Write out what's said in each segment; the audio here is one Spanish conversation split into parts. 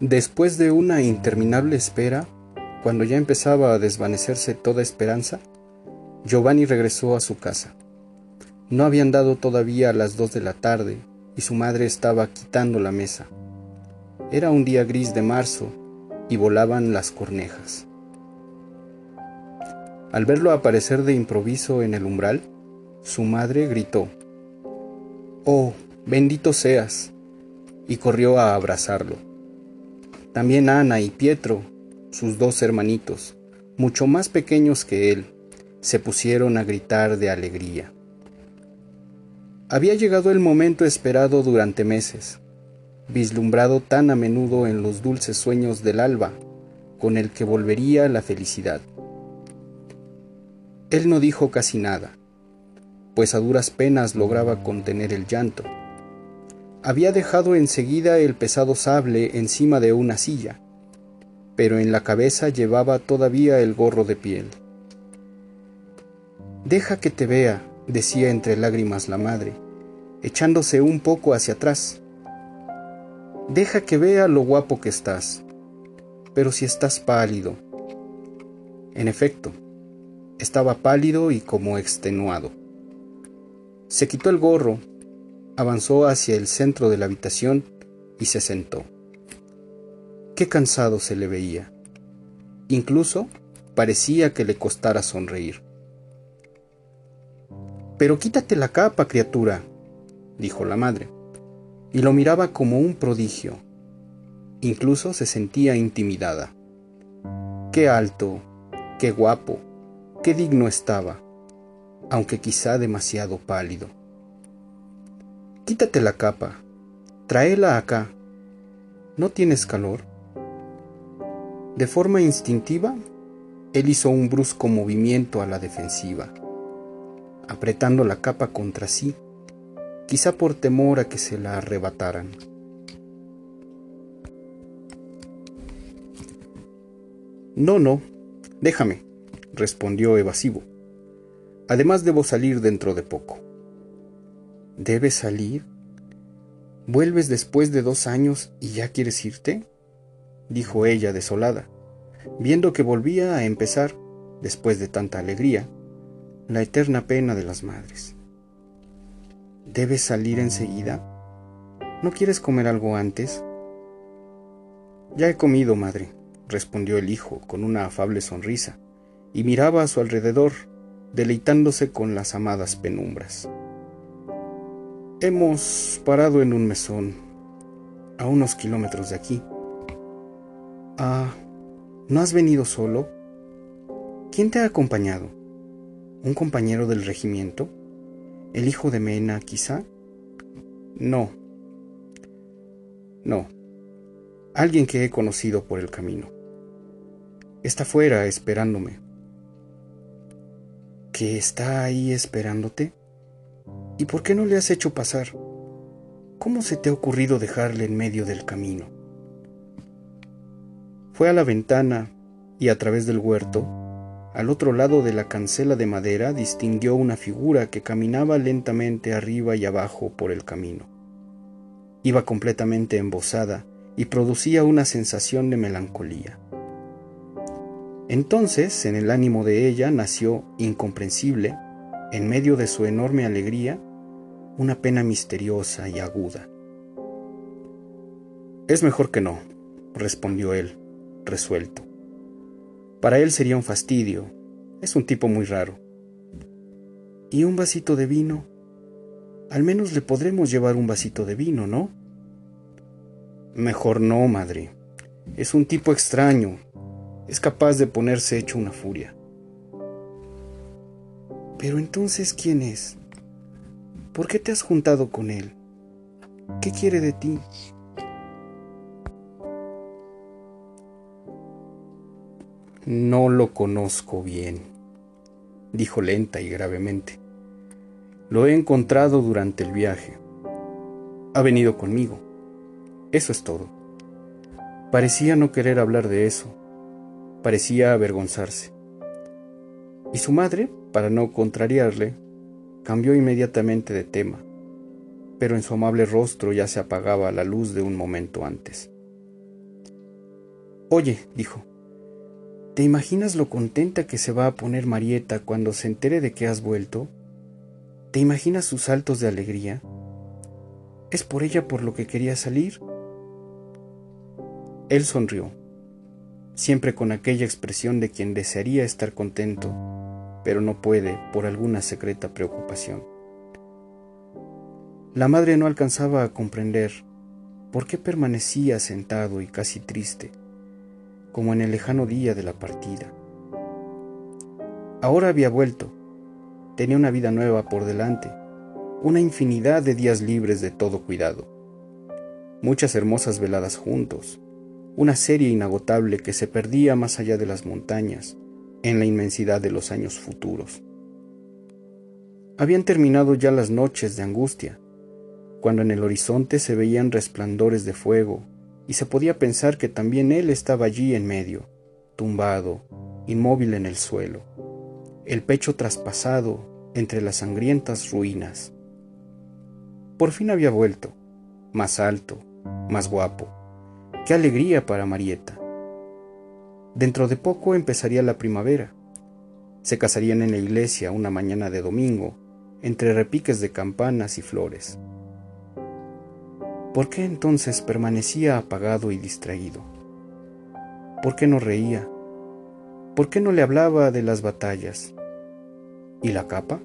Después de una interminable espera, cuando ya empezaba a desvanecerse toda esperanza, Giovanni regresó a su casa. No habían dado todavía las dos de la tarde y su madre estaba quitando la mesa. Era un día gris de marzo y volaban las cornejas. Al verlo aparecer de improviso en el umbral, su madre gritó, Oh, bendito seas, y corrió a abrazarlo. También Ana y Pietro, sus dos hermanitos, mucho más pequeños que él, se pusieron a gritar de alegría. Había llegado el momento esperado durante meses, vislumbrado tan a menudo en los dulces sueños del alba, con el que volvería la felicidad. Él no dijo casi nada, pues a duras penas lograba contener el llanto había dejado enseguida el pesado sable encima de una silla, pero en la cabeza llevaba todavía el gorro de piel. Deja que te vea, decía entre lágrimas la madre, echándose un poco hacia atrás. Deja que vea lo guapo que estás, pero si estás pálido. En efecto, estaba pálido y como extenuado. Se quitó el gorro avanzó hacia el centro de la habitación y se sentó. Qué cansado se le veía. Incluso parecía que le costara sonreír. Pero quítate la capa, criatura, dijo la madre, y lo miraba como un prodigio. Incluso se sentía intimidada. Qué alto, qué guapo, qué digno estaba, aunque quizá demasiado pálido. Quítate la capa. Tráela acá. ¿No tienes calor? De forma instintiva, él hizo un brusco movimiento a la defensiva, apretando la capa contra sí, quizá por temor a que se la arrebataran. No, no, déjame, respondió evasivo. Además debo salir dentro de poco. ¿Debes salir? ¿Vuelves después de dos años y ya quieres irte? dijo ella desolada, viendo que volvía a empezar, después de tanta alegría, la eterna pena de las madres. ¿Debes salir enseguida? ¿No quieres comer algo antes? Ya he comido, madre, respondió el hijo con una afable sonrisa, y miraba a su alrededor, deleitándose con las amadas penumbras. Hemos parado en un mesón, a unos kilómetros de aquí. Ah, ¿no has venido solo? ¿Quién te ha acompañado? ¿Un compañero del regimiento? ¿El hijo de Mena, quizá? No. No. Alguien que he conocido por el camino. Está fuera esperándome. ¿Que está ahí esperándote? ¿Y por qué no le has hecho pasar? ¿Cómo se te ha ocurrido dejarle en medio del camino? Fue a la ventana y a través del huerto, al otro lado de la cancela de madera, distinguió una figura que caminaba lentamente arriba y abajo por el camino. Iba completamente embosada y producía una sensación de melancolía. Entonces, en el ánimo de ella nació, incomprensible, en medio de su enorme alegría, una pena misteriosa y aguda. Es mejor que no, respondió él, resuelto. Para él sería un fastidio. Es un tipo muy raro. ¿Y un vasito de vino? Al menos le podremos llevar un vasito de vino, ¿no? Mejor no, madre. Es un tipo extraño. Es capaz de ponerse hecho una furia. Pero entonces, ¿quién es? ¿Por qué te has juntado con él? ¿Qué quiere de ti? No lo conozco bien, dijo lenta y gravemente. Lo he encontrado durante el viaje. Ha venido conmigo. Eso es todo. Parecía no querer hablar de eso. Parecía avergonzarse. Y su madre, para no contrariarle, cambió inmediatamente de tema, pero en su amable rostro ya se apagaba la luz de un momento antes. Oye, dijo, ¿te imaginas lo contenta que se va a poner Marieta cuando se entere de que has vuelto? ¿Te imaginas sus saltos de alegría? ¿Es por ella por lo que quería salir? Él sonrió, siempre con aquella expresión de quien desearía estar contento, pero no puede por alguna secreta preocupación. La madre no alcanzaba a comprender por qué permanecía sentado y casi triste, como en el lejano día de la partida. Ahora había vuelto, tenía una vida nueva por delante, una infinidad de días libres de todo cuidado, muchas hermosas veladas juntos, una serie inagotable que se perdía más allá de las montañas, en la inmensidad de los años futuros. Habían terminado ya las noches de angustia, cuando en el horizonte se veían resplandores de fuego y se podía pensar que también él estaba allí en medio, tumbado, inmóvil en el suelo, el pecho traspasado entre las sangrientas ruinas. Por fin había vuelto, más alto, más guapo. Qué alegría para Marieta. Dentro de poco empezaría la primavera. Se casarían en la iglesia una mañana de domingo, entre repiques de campanas y flores. ¿Por qué entonces permanecía apagado y distraído? ¿Por qué no reía? ¿Por qué no le hablaba de las batallas? ¿Y la capa?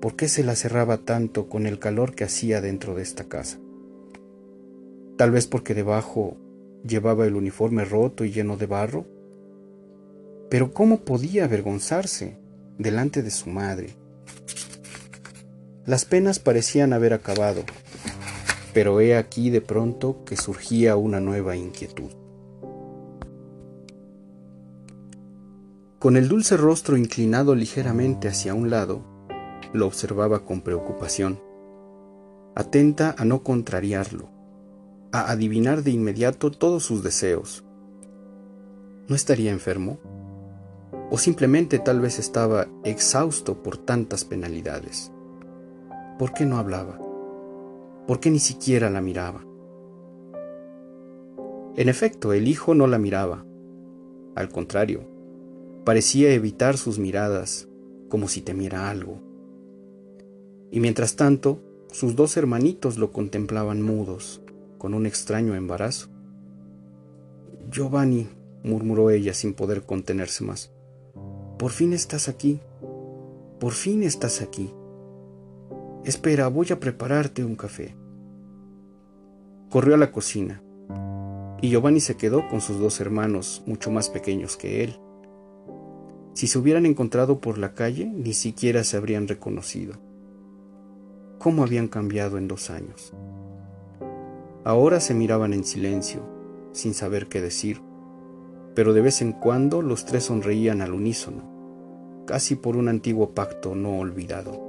¿Por qué se la cerraba tanto con el calor que hacía dentro de esta casa? Tal vez porque debajo llevaba el uniforme roto y lleno de barro. Pero ¿cómo podía avergonzarse delante de su madre? Las penas parecían haber acabado pero he aquí de pronto que surgía una nueva inquietud. Con el dulce rostro inclinado ligeramente hacia un lado, lo observaba con preocupación, atenta a no contrariarlo, a adivinar de inmediato todos sus deseos. ¿No estaría enfermo? ¿O simplemente tal vez estaba exhausto por tantas penalidades? ¿Por qué no hablaba? porque ni siquiera la miraba. En efecto, el hijo no la miraba. Al contrario, parecía evitar sus miradas, como si temiera algo. Y mientras tanto, sus dos hermanitos lo contemplaban mudos, con un extraño embarazo. Giovanni, murmuró ella sin poder contenerse más, por fin estás aquí, por fin estás aquí. Espera, voy a prepararte un café. Corrió a la cocina, y Giovanni se quedó con sus dos hermanos, mucho más pequeños que él. Si se hubieran encontrado por la calle, ni siquiera se habrían reconocido. ¿Cómo habían cambiado en dos años? Ahora se miraban en silencio, sin saber qué decir, pero de vez en cuando los tres sonreían al unísono, casi por un antiguo pacto no olvidado.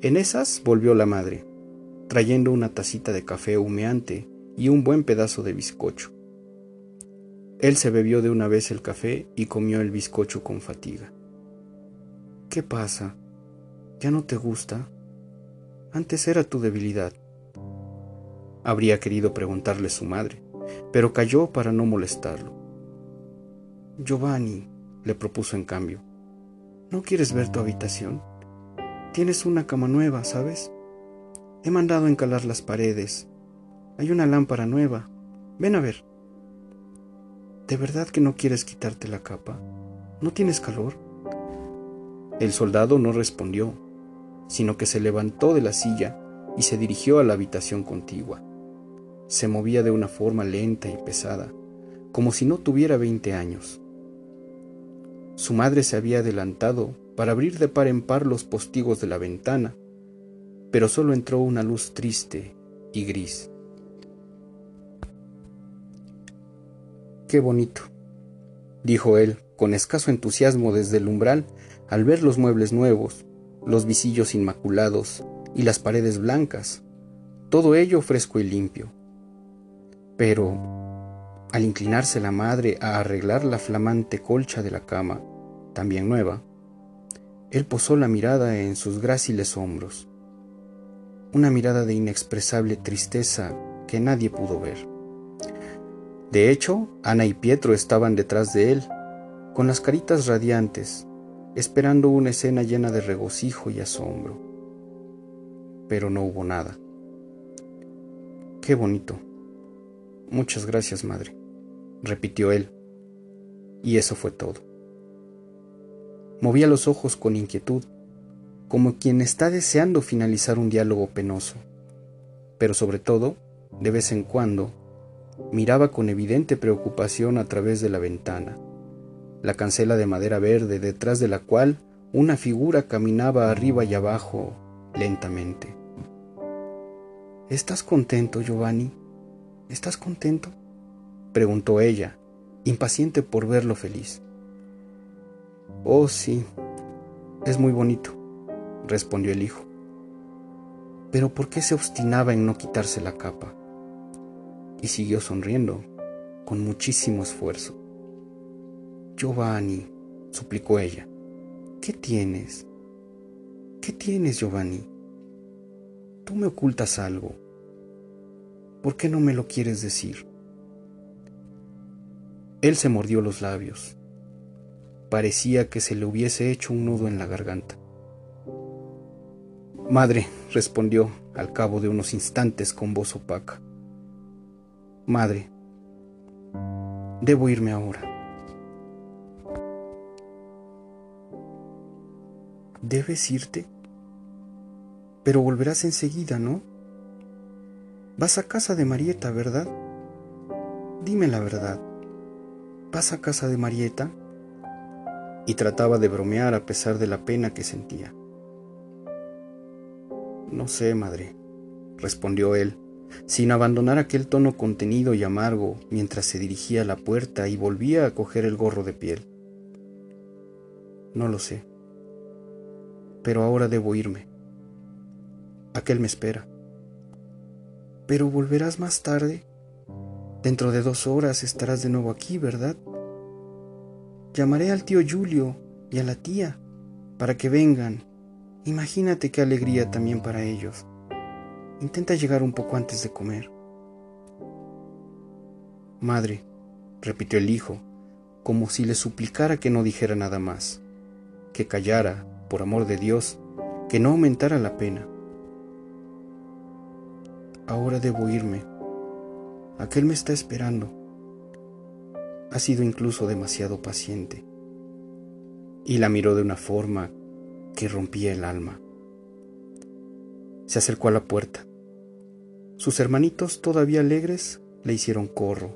En esas volvió la madre, trayendo una tacita de café humeante y un buen pedazo de bizcocho. Él se bebió de una vez el café y comió el bizcocho con fatiga. ¿Qué pasa? ¿Ya no te gusta? Antes era tu debilidad. Habría querido preguntarle su madre, pero calló para no molestarlo. Giovanni, le propuso en cambio, ¿no quieres ver tu habitación? Tienes una cama nueva, ¿sabes? He mandado encalar las paredes. Hay una lámpara nueva. Ven a ver. ¿De verdad que no quieres quitarte la capa? ¿No tienes calor? El soldado no respondió, sino que se levantó de la silla y se dirigió a la habitación contigua. Se movía de una forma lenta y pesada, como si no tuviera veinte años. Su madre se había adelantado para abrir de par en par los postigos de la ventana, pero solo entró una luz triste y gris. Qué bonito, dijo él, con escaso entusiasmo desde el umbral, al ver los muebles nuevos, los visillos inmaculados y las paredes blancas, todo ello fresco y limpio. Pero, al inclinarse la madre a arreglar la flamante colcha de la cama, también nueva, Él posó la mirada en sus gráciles hombros, una mirada de inexpresable tristeza que nadie pudo ver. De hecho, Ana y Pietro estaban detrás de él, con las caritas radiantes, esperando una escena llena de regocijo y asombro. Pero no hubo nada. Qué bonito. Muchas gracias, madre, repitió él. Y eso fue todo. Movía los ojos con inquietud, como quien está deseando finalizar un diálogo penoso, pero sobre todo, de vez en cuando, miraba con evidente preocupación a través de la ventana, la cancela de madera verde detrás de la cual una figura caminaba arriba y abajo lentamente. ¿Estás contento, Giovanni? ¿Estás contento? preguntó ella, impaciente por verlo feliz. Oh, sí, es muy bonito, respondió el hijo. Pero ¿por qué se obstinaba en no quitarse la capa? Y siguió sonriendo, con muchísimo esfuerzo. Giovanni, suplicó ella, ¿qué tienes? ¿Qué tienes, Giovanni? Tú me ocultas algo. ¿Por qué no me lo quieres decir? Él se mordió los labios. Parecía que se le hubiese hecho un nudo en la garganta. Madre, respondió al cabo de unos instantes con voz opaca. Madre, debo irme ahora. ¿Debes irte? Pero volverás enseguida, ¿no? Vas a casa de Marieta, ¿verdad? Dime la verdad. ¿Vas a casa de Marieta? Y trataba de bromear a pesar de la pena que sentía. No sé, madre, respondió él, sin abandonar aquel tono contenido y amargo mientras se dirigía a la puerta y volvía a coger el gorro de piel. No lo sé. Pero ahora debo irme. Aquel me espera. Pero volverás más tarde. Dentro de dos horas estarás de nuevo aquí, ¿verdad? Llamaré al tío Julio y a la tía para que vengan Imagínate qué alegría también para ellos. Intenta llegar un poco antes de comer. Madre, repitió el hijo, como si le suplicara que no dijera nada más, que callara, por amor de Dios, que no aumentara la pena. Ahora debo irme. Aquel me está esperando. Ha sido incluso demasiado paciente. Y la miró de una forma que rompía el alma. Se acercó a la puerta. Sus hermanitos, todavía alegres, le hicieron corro,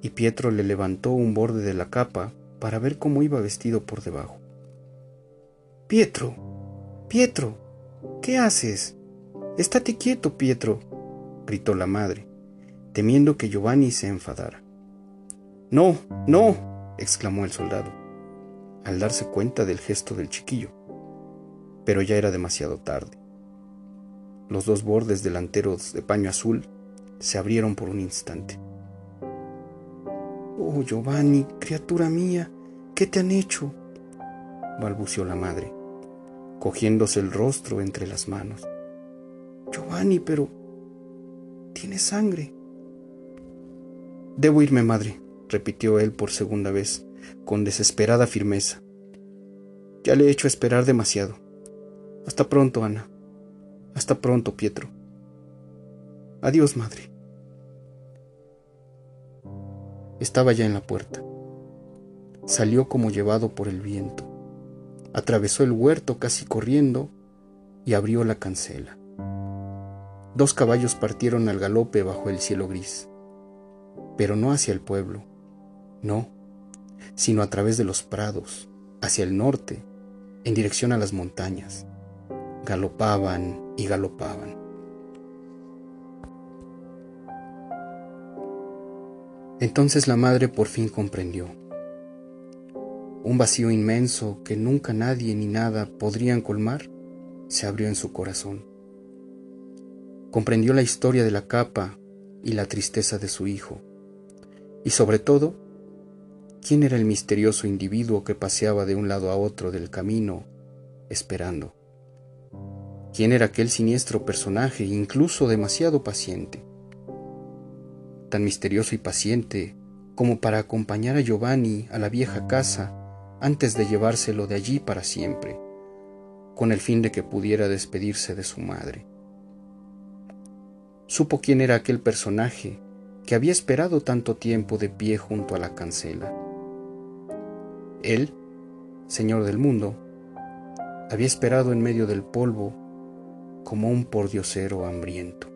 y Pietro le levantó un borde de la capa para ver cómo iba vestido por debajo. Pietro, Pietro, ¿qué haces? Estate quieto, Pietro, gritó la madre, temiendo que Giovanni se enfadara. No, no, exclamó el soldado, al darse cuenta del gesto del chiquillo pero ya era demasiado tarde. Los dos bordes delanteros de paño azul se abrieron por un instante. Oh, Giovanni, criatura mía, ¿qué te han hecho? balbució la madre, cogiéndose el rostro entre las manos. Giovanni, pero... Tienes sangre. Debo irme, madre, repitió él por segunda vez, con desesperada firmeza. Ya le he hecho esperar demasiado. Hasta pronto, Ana. Hasta pronto, Pietro. Adiós, madre. Estaba ya en la puerta. Salió como llevado por el viento. Atravesó el huerto casi corriendo y abrió la cancela. Dos caballos partieron al galope bajo el cielo gris, pero no hacia el pueblo, no, sino a través de los prados, hacia el norte, en dirección a las montañas galopaban y galopaban. Entonces la madre por fin comprendió. Un vacío inmenso que nunca nadie ni nada podrían colmar se abrió en su corazón. Comprendió la historia de la capa y la tristeza de su hijo. Y sobre todo, quién era el misterioso individuo que paseaba de un lado a otro del camino esperando. ¿Quién era aquel siniestro personaje, incluso demasiado paciente? Tan misterioso y paciente como para acompañar a Giovanni a la vieja casa antes de llevárselo de allí para siempre, con el fin de que pudiera despedirse de su madre. Supo quién era aquel personaje que había esperado tanto tiempo de pie junto a la cancela. Él, Señor del mundo, había esperado en medio del polvo como un pordiosero hambriento.